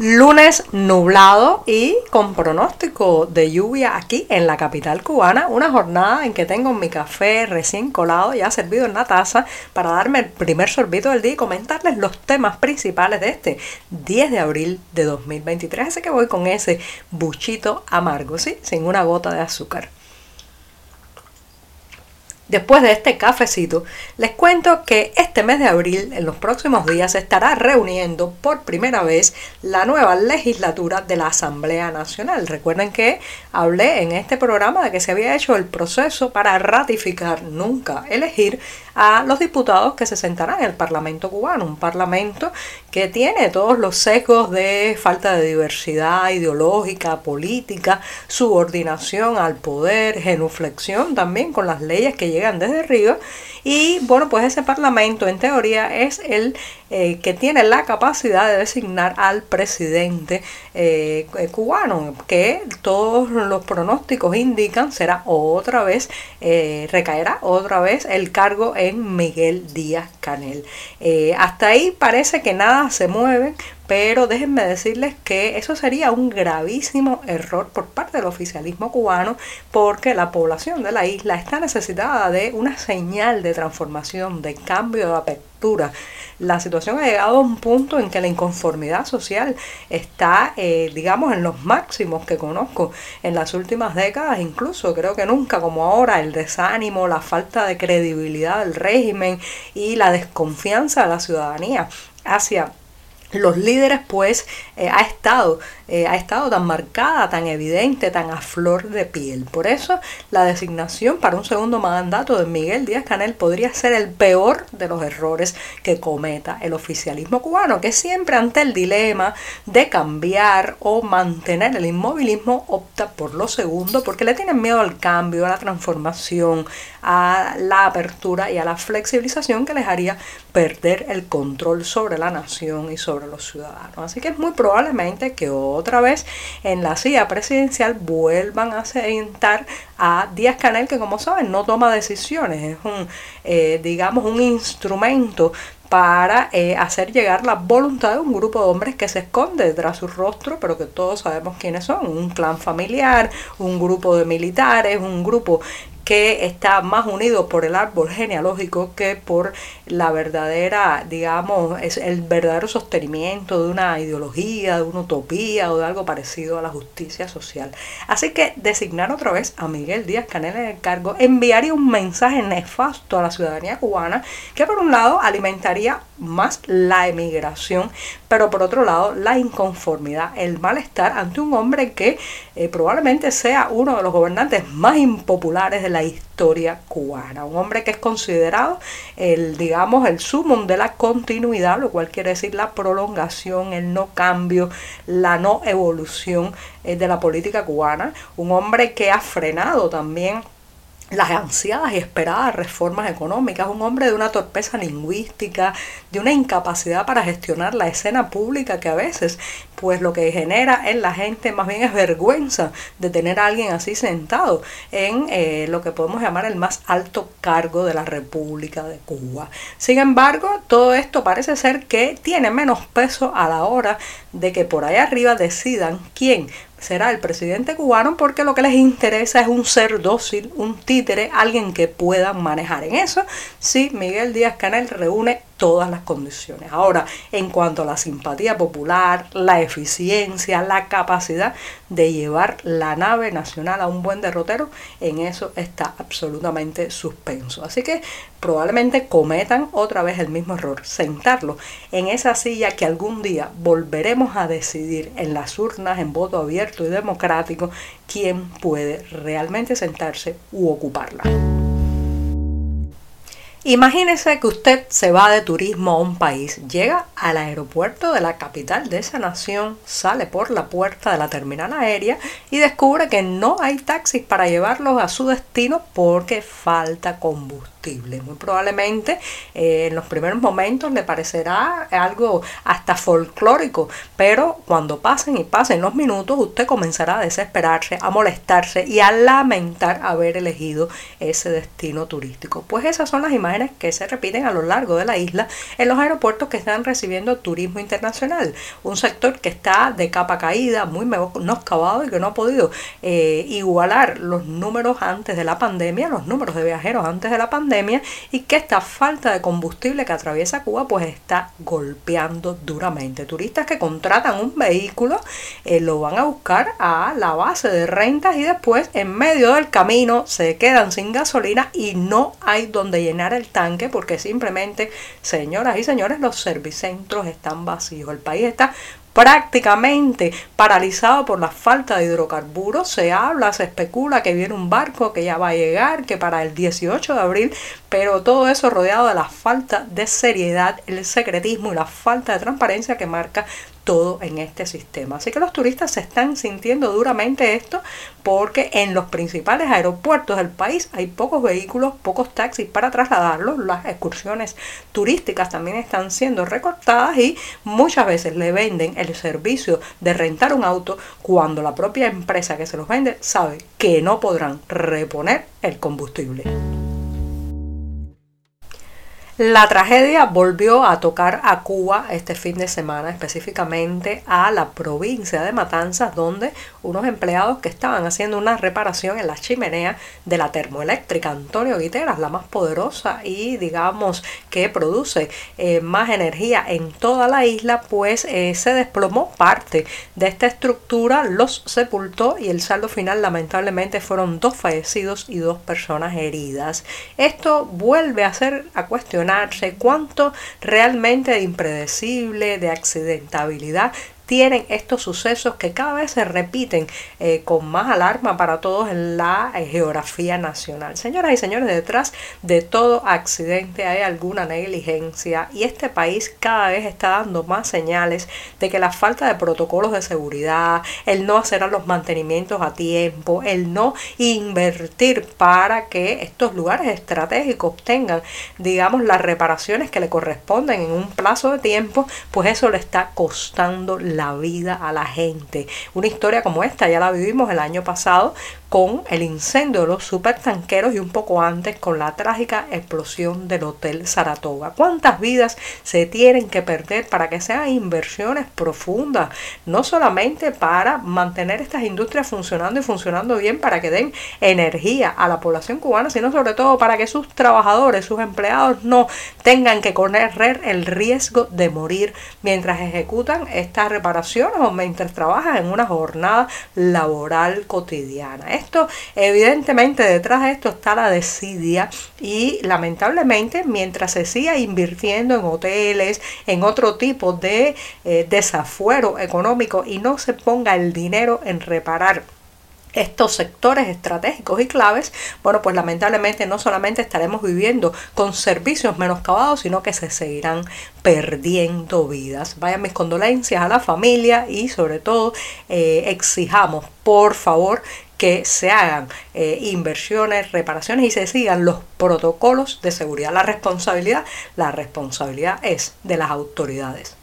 Lunes nublado y con pronóstico de lluvia aquí en la capital cubana. Una jornada en que tengo mi café recién colado, ya servido en la taza, para darme el primer sorbito del día y comentarles los temas principales de este 10 de abril de 2023. Así que voy con ese buchito amargo, ¿sí? Sin una gota de azúcar. Después de este cafecito, les cuento que este mes de abril, en los próximos días, se estará reuniendo por primera vez la nueva legislatura de la Asamblea Nacional. Recuerden que hablé en este programa de que se había hecho el proceso para ratificar, nunca elegir a los diputados que se sentarán en el Parlamento cubano, un parlamento que tiene todos los sesgos de falta de diversidad ideológica, política, subordinación al poder, genuflexión también con las leyes que llegan desde arriba y bueno, pues ese parlamento en teoría es el eh, que tiene la capacidad de designar al presidente eh, cubano, que todos los pronósticos indican será otra vez, eh, recaerá otra vez el cargo en Miguel Díaz Canel. hasta ahí parece que nada se mueve, pero déjenme decirles que eso sería un gravísimo error por parte del oficialismo cubano porque la población de la isla está necesitada de una señal de transformación, de cambio, de apertura. La situación ha llegado a un punto en que la inconformidad social está, eh, digamos, en los máximos que conozco en las últimas décadas, incluso creo que nunca como ahora, el desánimo, la falta de credibilidad del régimen y la desconfianza de la ciudadanía hacia los líderes pues eh, ha estado eh, ha estado tan marcada, tan evidente, tan a flor de piel. Por eso la designación para un segundo mandato de Miguel Díaz Canel podría ser el peor de los errores que cometa el oficialismo cubano, que siempre ante el dilema de cambiar o mantener el inmovilismo opta por lo segundo porque le tienen miedo al cambio, a la transformación, a la apertura y a la flexibilización que les haría perder el control sobre la nación y sobre los ciudadanos. Así que es muy probablemente que otra vez en la silla presidencial vuelvan a sentar a Díaz Canel, que como saben no toma decisiones, es un, eh, digamos, un instrumento para eh, hacer llegar la voluntad de un grupo de hombres que se esconde detrás de su rostro, pero que todos sabemos quiénes son, un clan familiar, un grupo de militares, un grupo que está más unido por el árbol genealógico que por la verdadera, digamos, es el verdadero sostenimiento de una ideología, de una utopía o de algo parecido a la justicia social. Así que designar otra vez a Miguel Díaz Canel en el cargo enviaría un mensaje nefasto a la ciudadanía cubana que por un lado alimentaría más la emigración, pero por otro lado la inconformidad, el malestar ante un hombre que eh, probablemente sea uno de los gobernantes más impopulares de la historia cubana, un hombre que es considerado el, digamos, el sumum de la continuidad, lo cual quiere decir la prolongación, el no cambio, la no evolución eh, de la política cubana, un hombre que ha frenado también las ansiadas y esperadas reformas económicas, un hombre de una torpeza lingüística, de una incapacidad para gestionar la escena pública que a veces pues lo que genera en la gente más bien es vergüenza de tener a alguien así sentado en eh, lo que podemos llamar el más alto cargo de la República de Cuba. Sin embargo, todo esto parece ser que tiene menos peso a la hora de que por ahí arriba decidan quién será el presidente cubano porque lo que les interesa es un ser dócil, un títere, alguien que puedan manejar. En eso, sí, Miguel Díaz Canel reúne todas las condiciones. Ahora, en cuanto a la simpatía popular, la eficiencia, la capacidad de llevar la nave nacional a un buen derrotero, en eso está absolutamente suspenso. Así que probablemente cometan otra vez el mismo error, sentarlo en esa silla que algún día volveremos a decidir en las urnas, en voto abierto y democrático, quién puede realmente sentarse u ocuparla. Imagínese que usted se va de turismo a un país, llega al aeropuerto de la capital de esa nación, sale por la puerta de la terminal aérea y descubre que no hay taxis para llevarlos a su destino porque falta combustible Muy probablemente eh, en los primeros momentos le parecerá algo hasta folclórico, pero cuando pasen y pasen los minutos usted comenzará a desesperarse, a molestarse y a lamentar haber elegido ese destino turístico. Pues esas son las imágenes que se repiten a lo largo de la isla en los aeropuertos que están recibiendo turismo internacional. Un sector que está de capa caída, muy menoscabado y que no ha podido eh, igualar los números antes de la pandemia, los números de viajeros antes de la pandemia y que esta falta de combustible que atraviesa Cuba pues está golpeando duramente. Turistas que contratan un vehículo eh, lo van a buscar a la base de rentas y después en medio del camino se quedan sin gasolina y no hay donde llenar el tanque porque simplemente, señoras y señores, los servicentros están vacíos. El país está prácticamente paralizado por la falta de hidrocarburos. Se habla, se especula que viene un barco que ya va a llegar, que para el 18 de abril, pero todo eso rodeado de la falta de seriedad, el secretismo y la falta de transparencia que marca todo en este sistema. Así que los turistas se están sintiendo duramente esto porque en los principales aeropuertos del país hay pocos vehículos, pocos taxis para trasladarlos. Las excursiones turísticas también están siendo recortadas y muchas veces le venden el servicio de rentar un auto cuando la propia empresa que se los vende sabe que no podrán reponer el combustible. La tragedia volvió a tocar a Cuba este fin de semana, específicamente a la provincia de Matanzas, donde unos empleados que estaban haciendo una reparación en la chimenea de la termoeléctrica Antonio Guiteras, la más poderosa y digamos que produce eh, más energía en toda la isla, pues eh, se desplomó parte de esta estructura, los sepultó y el saldo final lamentablemente fueron dos fallecidos y dos personas heridas. Esto vuelve a ser a cuestionar cuánto realmente de impredecible, de accidentabilidad tienen estos sucesos que cada vez se repiten eh, con más alarma para todos en la eh, geografía nacional. Señoras y señores, detrás de todo accidente hay alguna negligencia y este país cada vez está dando más señales de que la falta de protocolos de seguridad, el no hacer los mantenimientos a tiempo, el no invertir para que estos lugares estratégicos tengan, digamos, las reparaciones que le corresponden en un plazo de tiempo, pues eso le está costando la vida a la gente. Una historia como esta ya la vivimos el año pasado con el incendio de los supertanqueros y un poco antes con la trágica explosión del Hotel Saratoga. ¿Cuántas vidas se tienen que perder para que sean inversiones profundas? No solamente para mantener estas industrias funcionando y funcionando bien para que den energía a la población cubana, sino sobre todo para que sus trabajadores, sus empleados no tengan que correr el riesgo de morir mientras ejecutan estas o mientras trabajan en una jornada laboral cotidiana. Esto, evidentemente detrás de esto está la desidia y lamentablemente mientras se siga invirtiendo en hoteles, en otro tipo de eh, desafuero económico y no se ponga el dinero en reparar estos sectores estratégicos y claves, bueno, pues lamentablemente no solamente estaremos viviendo con servicios menoscabados, sino que se seguirán perdiendo vidas. Vayan mis condolencias a la familia y sobre todo eh, exijamos, por favor, que se hagan eh, inversiones, reparaciones y se sigan los protocolos de seguridad. La responsabilidad, la responsabilidad es de las autoridades.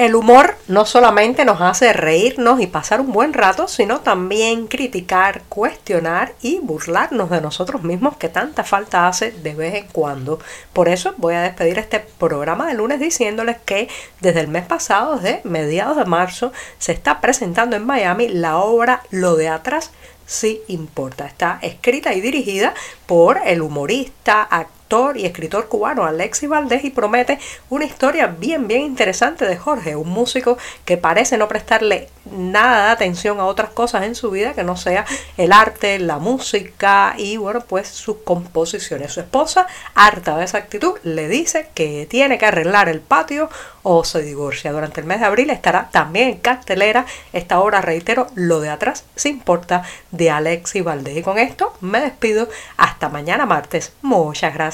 El humor no solamente nos hace reírnos y pasar un buen rato, sino también criticar, cuestionar y burlarnos de nosotros mismos que tanta falta hace de vez en cuando. Por eso voy a despedir este programa de lunes diciéndoles que desde el mes pasado, desde mediados de marzo, se está presentando en Miami la obra Lo de atrás sí importa. Está escrita y dirigida por el humorista, actor, y escritor cubano Alexis Valdés y promete una historia bien, bien interesante de Jorge, un músico que parece no prestarle nada de atención a otras cosas en su vida que no sea el arte, la música y bueno, pues sus composiciones. Su esposa, harta de esa actitud, le dice que tiene que arreglar el patio o se divorcia. Durante el mes de abril estará también en cartelera esta obra, reitero, lo de atrás se importa de Alexis Valdés. Y con esto me despido hasta mañana martes. Muchas